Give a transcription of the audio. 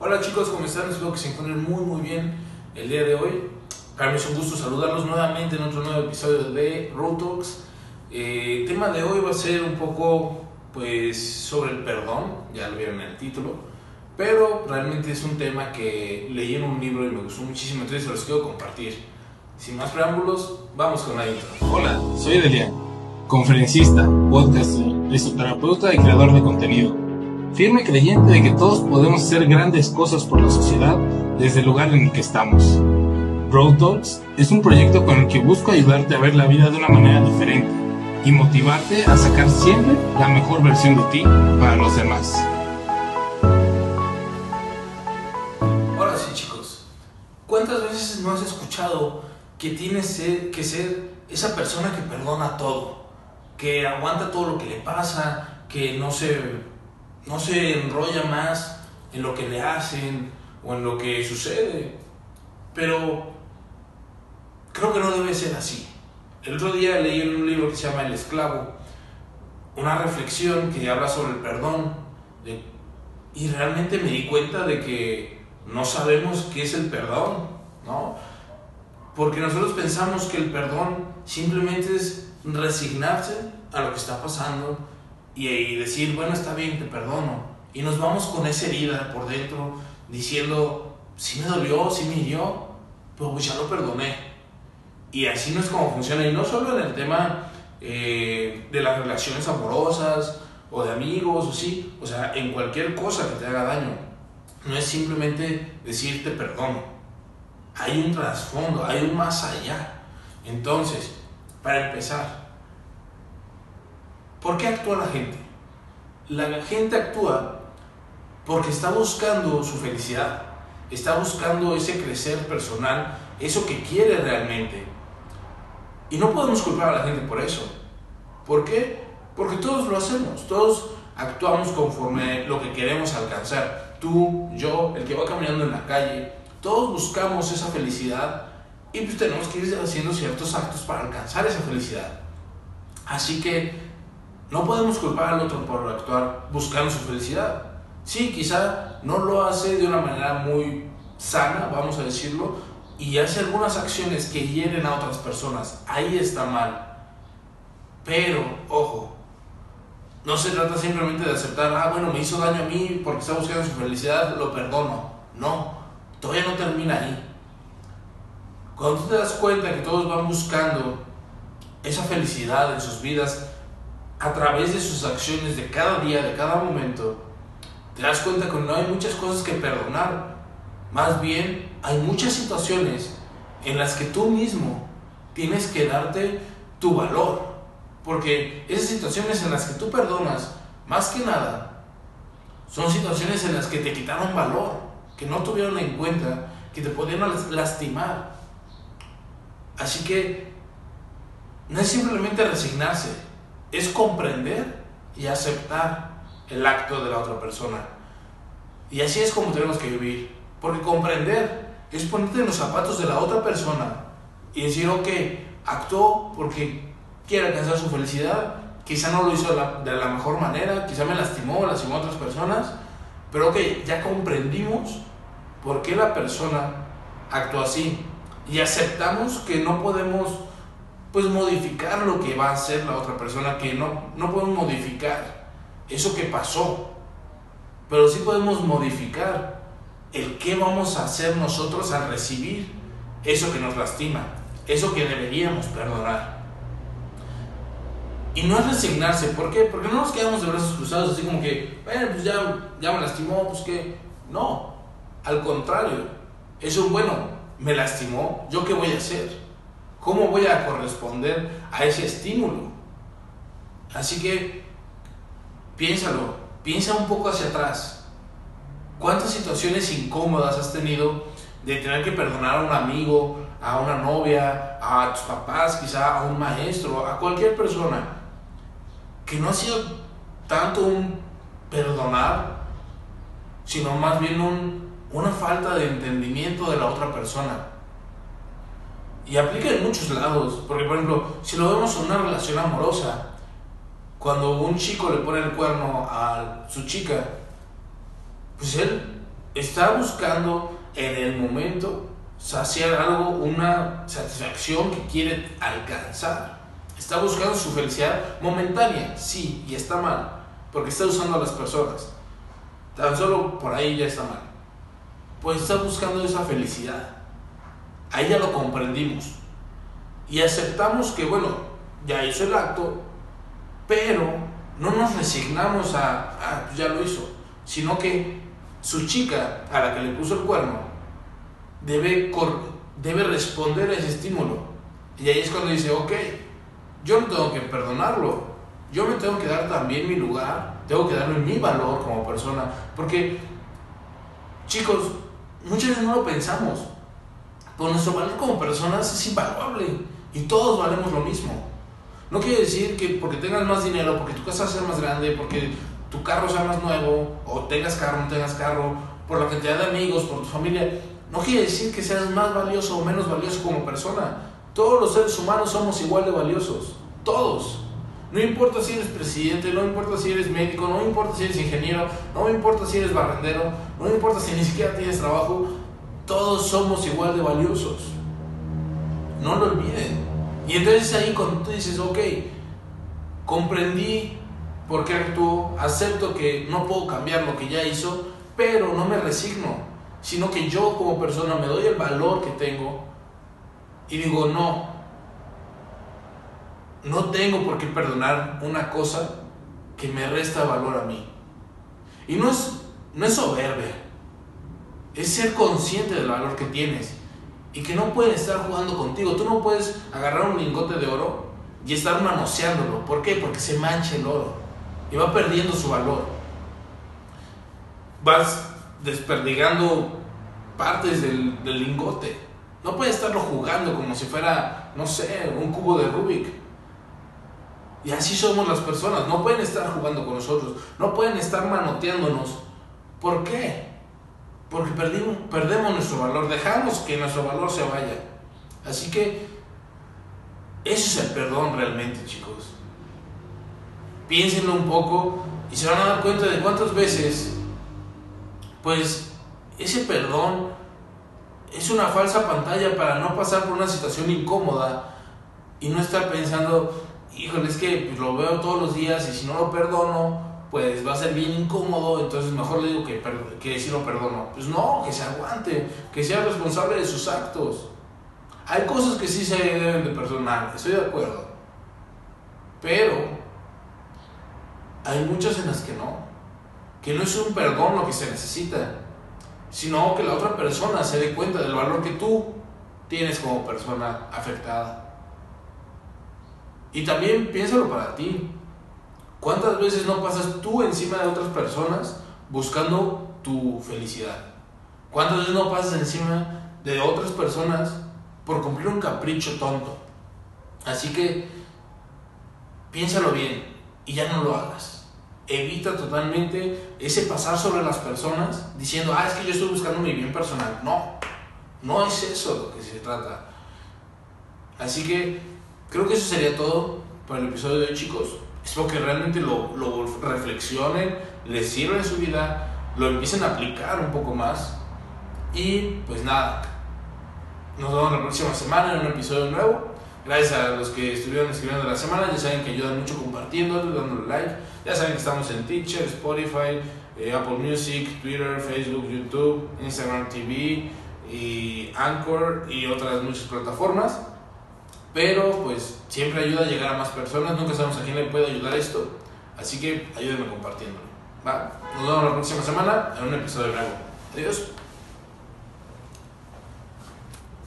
Hola chicos, ¿cómo están? Espero que se encuentren muy muy bien el día de hoy. Para mí es un gusto saludarlos nuevamente en otro nuevo episodio de Road Talks. Eh, el tema de hoy va a ser un poco pues sobre el perdón, ya lo vieron en el título, pero realmente es un tema que leí en un libro y me gustó muchísimo, entonces los quiero compartir. Sin más preámbulos, vamos con la intro. Hola, soy Delian, conferencista, podcaster, risoterapeuta y creador de contenido. Firme creyente de que todos podemos hacer grandes cosas por la sociedad desde el lugar en el que estamos. Road Talks es un proyecto con el que busco ayudarte a ver la vida de una manera diferente y motivarte a sacar siempre la mejor versión de ti para los demás. Ahora sí chicos, ¿cuántas veces no has escuchado que tienes que ser esa persona que perdona todo? Que aguanta todo lo que le pasa, que no se, no se enrolla más en lo que le hacen o en lo que sucede. Pero creo que no debe ser así. El otro día leí en un libro que se llama El esclavo una reflexión que habla sobre el perdón y realmente me di cuenta de que no sabemos qué es el perdón, ¿no? Porque nosotros pensamos que el perdón simplemente es resignarse a lo que está pasando y, y decir, bueno, está bien, te perdono. Y nos vamos con esa herida por dentro diciendo, sí me dolió, sí me hirió, pero pues ya lo perdoné. Y así no es como funciona. Y no solo en el tema eh, de las relaciones amorosas o de amigos o sí, o sea, en cualquier cosa que te haga daño. No es simplemente decirte perdono. Hay un trasfondo, hay un más allá. Entonces, para empezar, ¿por qué actúa la gente? La gente actúa porque está buscando su felicidad, está buscando ese crecer personal, eso que quiere realmente. Y no podemos culpar a la gente por eso. ¿Por qué? Porque todos lo hacemos, todos actuamos conforme lo que queremos alcanzar. Tú, yo, el que va caminando en la calle, todos buscamos esa felicidad y pues tenemos que ir haciendo ciertos actos para alcanzar esa felicidad. Así que no podemos culpar al otro por actuar buscando su felicidad. Sí, quizá no lo hace de una manera muy sana, vamos a decirlo, y hace algunas acciones que hieren a otras personas. Ahí está mal. Pero, ojo, no se trata simplemente de aceptar, ah, bueno, me hizo daño a mí porque está buscando su felicidad, lo perdono. No, todavía no termina ahí. Cuando tú te das cuenta que todos van buscando esa felicidad en sus vidas a través de sus acciones de cada día, de cada momento, te das cuenta que no hay muchas cosas que perdonar. Más bien, hay muchas situaciones en las que tú mismo tienes que darte tu valor. Porque esas situaciones en las que tú perdonas, más que nada, son situaciones en las que te quitaron valor, que no tuvieron en cuenta, que te podían lastimar. Así que no es simplemente resignarse, es comprender y aceptar el acto de la otra persona. Y así es como tenemos que vivir. Porque comprender es ponerte en los zapatos de la otra persona y decir, ok, actuó porque quiere alcanzar su felicidad, quizá no lo hizo de la, mejor manera, quizá me lastimó, lastimó a otras personas, pero ok, ya comprendimos por qué la persona actuó así y aceptamos que no podemos pues modificar lo que va a hacer la otra persona, que no, no podemos modificar eso que pasó, pero sí podemos modificar el qué vamos a hacer nosotros al recibir eso que nos lastima, eso que deberíamos perdonar. Y no es resignarse, ¿por qué? Porque no nos quedamos de brazos cruzados así como que, bueno, pues ya, ya me lastimó, pues que, no, al contrario, es un bueno, me lastimó, ¿yo qué voy a hacer? ¿Cómo voy a corresponder a ese estímulo? Así que, piénsalo, piensa un poco hacia atrás. ¿Cuántas situaciones incómodas has tenido de tener que perdonar a un amigo, a una novia, a tus papás, quizá a un maestro, a cualquier persona? Que no ha sido tanto un perdonar, sino más bien un, una falta de entendimiento de la otra persona. Y aplica en muchos lados, porque por ejemplo, si lo vemos en una relación amorosa, cuando un chico le pone el cuerno a su chica, pues él está buscando en el momento saciar algo, una satisfacción que quiere alcanzar. Está buscando su felicidad momentánea, sí, y está mal, porque está usando a las personas. Tan solo por ahí ya está mal. Pues está buscando esa felicidad. Ahí ya lo comprendimos. Y aceptamos que, bueno, ya hizo el acto, pero no nos resignamos a, ah, pues ya lo hizo, sino que su chica a la que le puso el cuerno debe, debe responder a ese estímulo. Y ahí es cuando dice, ok, yo no tengo que perdonarlo, yo me tengo que dar también mi lugar, tengo que darle mi valor como persona, porque, chicos, muchas veces no lo pensamos, pero nuestro valor como personas es invaluable y todos valemos lo mismo. No quiere decir que porque tengas más dinero, porque tu casa sea más grande, porque tu carro sea más nuevo, o tengas carro, no tengas carro, por la cantidad de amigos, por tu familia, no quiere decir que seas más valioso o menos valioso como persona. Todos los seres humanos somos igual de valiosos. Todos. No importa si eres presidente, no importa si eres médico, no importa si eres ingeniero, no importa si eres barrendero, no importa si ni siquiera tienes trabajo, todos somos igual de valiosos. No lo olviden. Y entonces ahí cuando tú dices, ok, comprendí por qué actuó, acepto que no puedo cambiar lo que ya hizo, pero no me resigno sino que yo como persona me doy el valor que tengo y digo, no, no tengo por qué perdonar una cosa que me resta valor a mí. Y no es, no es soberbia, es ser consciente del valor que tienes y que no pueden estar jugando contigo. Tú no puedes agarrar un lingote de oro y estar manoseándolo. ¿Por qué? Porque se mancha el oro y va perdiendo su valor. Vas desperdigando partes del, lingote. No puede estarlo jugando como si fuera, no sé, un cubo de Rubik. Y así somos las personas. No pueden estar jugando con nosotros. No pueden estar manoteándonos. ¿Por qué? Porque perdemos nuestro valor. Dejamos que nuestro valor se vaya. Así que eso es el perdón realmente, chicos. Piénsenlo un poco y se van a dar cuenta de cuántas veces pues ese perdón es una falsa pantalla para no pasar por una situación incómoda y no estar pensando, híjole, es que pues, lo veo todos los días y si no lo perdono, pues va a ser bien incómodo, entonces mejor le digo que, que si lo perdono. Pues no, que se aguante, que sea responsable de sus actos. Hay cosas que sí se deben de perdonar, estoy de acuerdo. Pero hay muchas en las que no que no es un perdón lo que se necesita, sino que la otra persona se dé cuenta del valor que tú tienes como persona afectada. Y también piénsalo para ti. ¿Cuántas veces no pasas tú encima de otras personas buscando tu felicidad? ¿Cuántas veces no pasas encima de otras personas por cumplir un capricho tonto? Así que piénsalo bien y ya no lo hagas evita totalmente ese pasar sobre las personas diciendo, ah, es que yo estoy buscando mi bien personal. No, no es eso lo que se trata. Así que creo que eso sería todo para el episodio de hoy, chicos. Espero que realmente lo, lo reflexionen, les sirva en su vida, lo empiecen a aplicar un poco más. Y pues nada, nos vemos la próxima semana en un episodio nuevo. Gracias a los que estuvieron escribiendo la semana, ya saben que ayudan mucho compartiendo, dándole like. Ya saben que estamos en Teacher, Spotify, eh, Apple Music, Twitter, Facebook, YouTube, Instagram TV y Anchor y otras muchas plataformas. Pero pues siempre ayuda a llegar a más personas, nunca sabemos a quién le puede ayudar esto. Así que ayúdenme compartiéndolo. ¿va? Nos vemos la próxima semana en un episodio nuevo. Adiós.